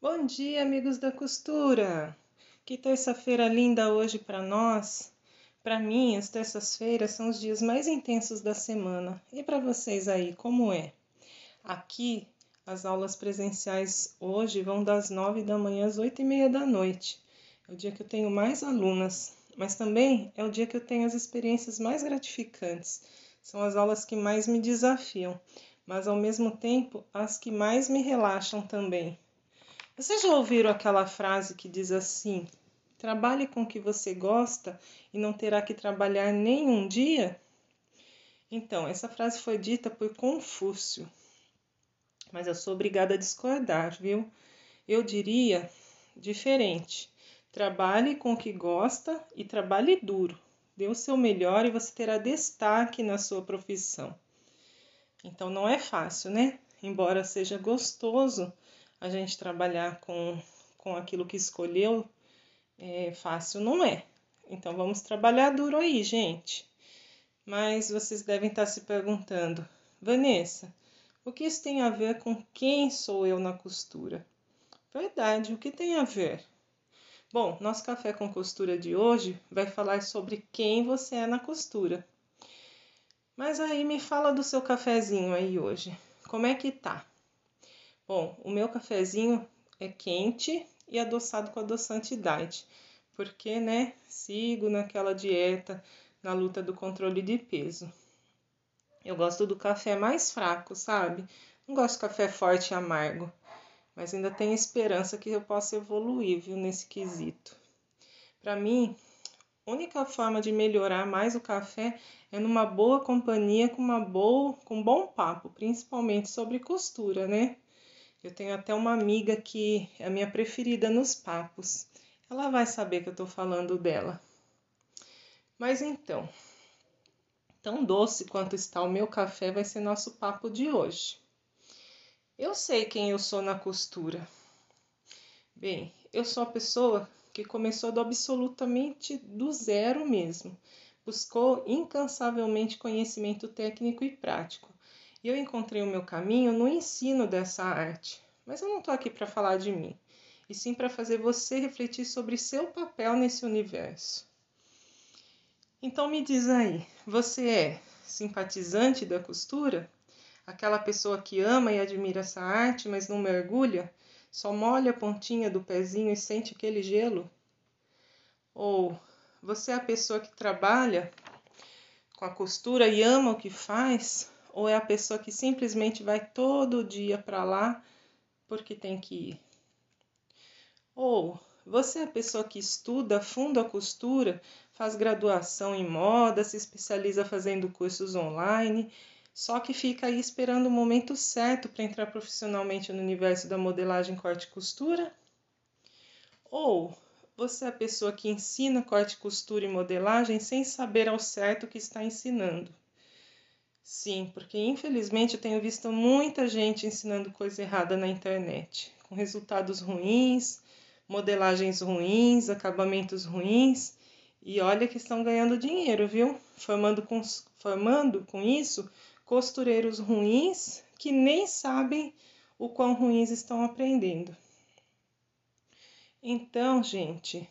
Bom dia, amigos da costura! Que terça-feira linda hoje para nós! Para mim, as terças-feiras são os dias mais intensos da semana. E para vocês aí, como é? Aqui, as aulas presenciais hoje vão das nove da manhã às oito e meia da noite. É o dia que eu tenho mais alunas, mas também é o dia que eu tenho as experiências mais gratificantes. São as aulas que mais me desafiam, mas ao mesmo tempo as que mais me relaxam também. Vocês já ouviram aquela frase que diz assim: trabalhe com o que você gosta e não terá que trabalhar nenhum dia? Então, essa frase foi dita por Confúcio, mas eu sou obrigada a discordar, viu? Eu diria diferente. Trabalhe com o que gosta e trabalhe duro. Dê o seu melhor e você terá destaque na sua profissão. Então não é fácil, né? Embora seja gostoso, a gente trabalhar com, com aquilo que escolheu, é, fácil não é. Então vamos trabalhar duro aí, gente. Mas vocês devem estar se perguntando, Vanessa, o que isso tem a ver com quem sou eu na costura? Verdade, o que tem a ver? Bom, nosso café com costura de hoje vai falar sobre quem você é na costura. Mas aí me fala do seu cafezinho aí hoje. Como é que tá? Bom, o meu cafezinho é quente e adoçado com adoçante diet, porque, né, sigo naquela dieta na luta do controle de peso. Eu gosto do café mais fraco, sabe? Não gosto de café forte e amargo, mas ainda tenho esperança que eu possa evoluir, viu, nesse quesito. Para mim, a única forma de melhorar mais o café é numa boa companhia com uma boa, com um bom papo, principalmente sobre costura, né? Eu tenho até uma amiga que é a minha preferida nos papos. Ela vai saber que eu estou falando dela. Mas então, tão doce quanto está o meu café vai ser nosso papo de hoje. Eu sei quem eu sou na costura. Bem, eu sou a pessoa que começou do absolutamente do zero mesmo. Buscou incansavelmente conhecimento técnico e prático eu encontrei o meu caminho no ensino dessa arte. Mas eu não estou aqui para falar de mim, e sim para fazer você refletir sobre seu papel nesse universo. Então me diz aí, você é simpatizante da costura? Aquela pessoa que ama e admira essa arte, mas não mergulha? Só molha a pontinha do pezinho e sente aquele gelo? Ou você é a pessoa que trabalha com a costura e ama o que faz, ou é a pessoa que simplesmente vai todo dia para lá porque tem que ir? Ou você é a pessoa que estuda fundo a costura, faz graduação em moda, se especializa fazendo cursos online, só que fica aí esperando o momento certo para entrar profissionalmente no universo da modelagem corte e costura? Ou você é a pessoa que ensina corte, costura e modelagem sem saber ao certo o que está ensinando? Sim, porque infelizmente eu tenho visto muita gente ensinando coisa errada na internet, com resultados ruins, modelagens ruins, acabamentos ruins, e olha que estão ganhando dinheiro, viu? Formando com, formando com isso costureiros ruins que nem sabem o quão ruins estão aprendendo. Então, gente,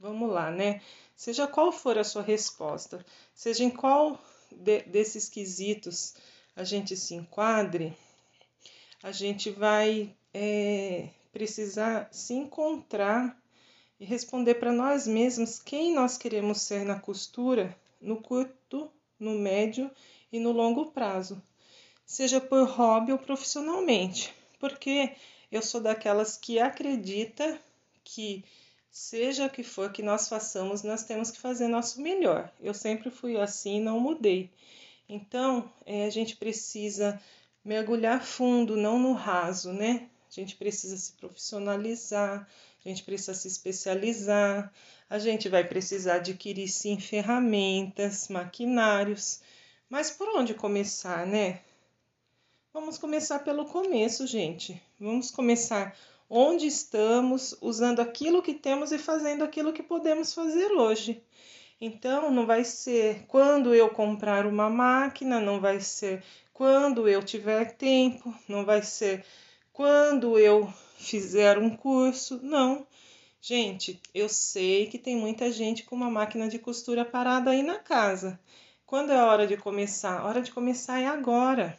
vamos lá, né? Seja qual for a sua resposta, seja em qual de, desses quesitos a gente se enquadre, a gente vai é, precisar se encontrar e responder para nós mesmos quem nós queremos ser na costura no curto, no médio e no longo prazo, seja por hobby ou profissionalmente, porque eu sou daquelas que acredita que Seja o que for que nós façamos, nós temos que fazer nosso melhor. Eu sempre fui assim, não mudei. Então, é, a gente precisa mergulhar fundo, não no raso, né? A gente precisa se profissionalizar, a gente precisa se especializar, a gente vai precisar adquirir sim ferramentas, maquinários. Mas por onde começar, né? Vamos começar pelo começo, gente. Vamos começar onde estamos, usando aquilo que temos e fazendo aquilo que podemos fazer hoje. Então, não vai ser quando eu comprar uma máquina, não vai ser quando eu tiver tempo, não vai ser quando eu fizeram um curso. Não. Gente, eu sei que tem muita gente com uma máquina de costura parada aí na casa. Quando é a hora de começar? A hora de começar é agora.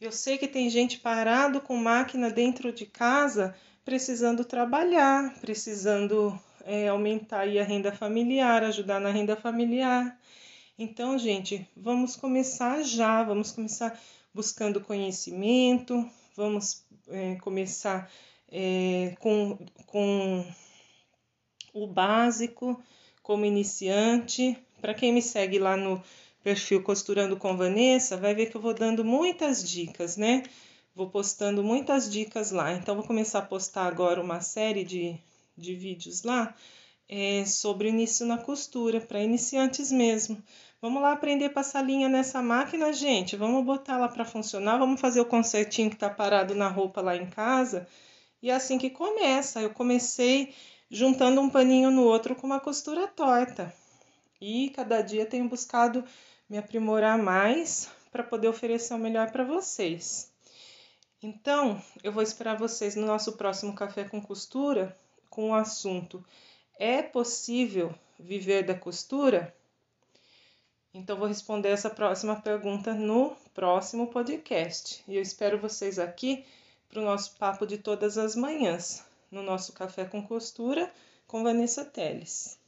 Eu sei que tem gente parado com máquina dentro de casa, precisando trabalhar, precisando é, aumentar a renda familiar, ajudar na renda familiar. Então, gente, vamos começar já, vamos começar buscando conhecimento, vamos é, começar é, com, com o básico como iniciante. Para quem me segue lá no perfil Costurando com Vanessa, vai ver que eu vou dando muitas dicas, né? Vou postando muitas dicas lá. Então, vou começar a postar agora uma série de, de vídeos lá é, sobre início na costura, para iniciantes mesmo. Vamos lá aprender a passar linha nessa máquina, gente. Vamos botar ela para funcionar, vamos fazer o consertinho que está parado na roupa lá em casa. E é assim que começa. Eu comecei juntando um paninho no outro com uma costura torta. E cada dia tenho buscado me aprimorar mais para poder oferecer o melhor para vocês. Então, eu vou esperar vocês no nosso próximo Café com Costura com o assunto é possível viver da costura? Então, vou responder essa próxima pergunta no próximo podcast. E eu espero vocês aqui para o nosso papo de todas as manhãs, no nosso Café com Costura com Vanessa Teles.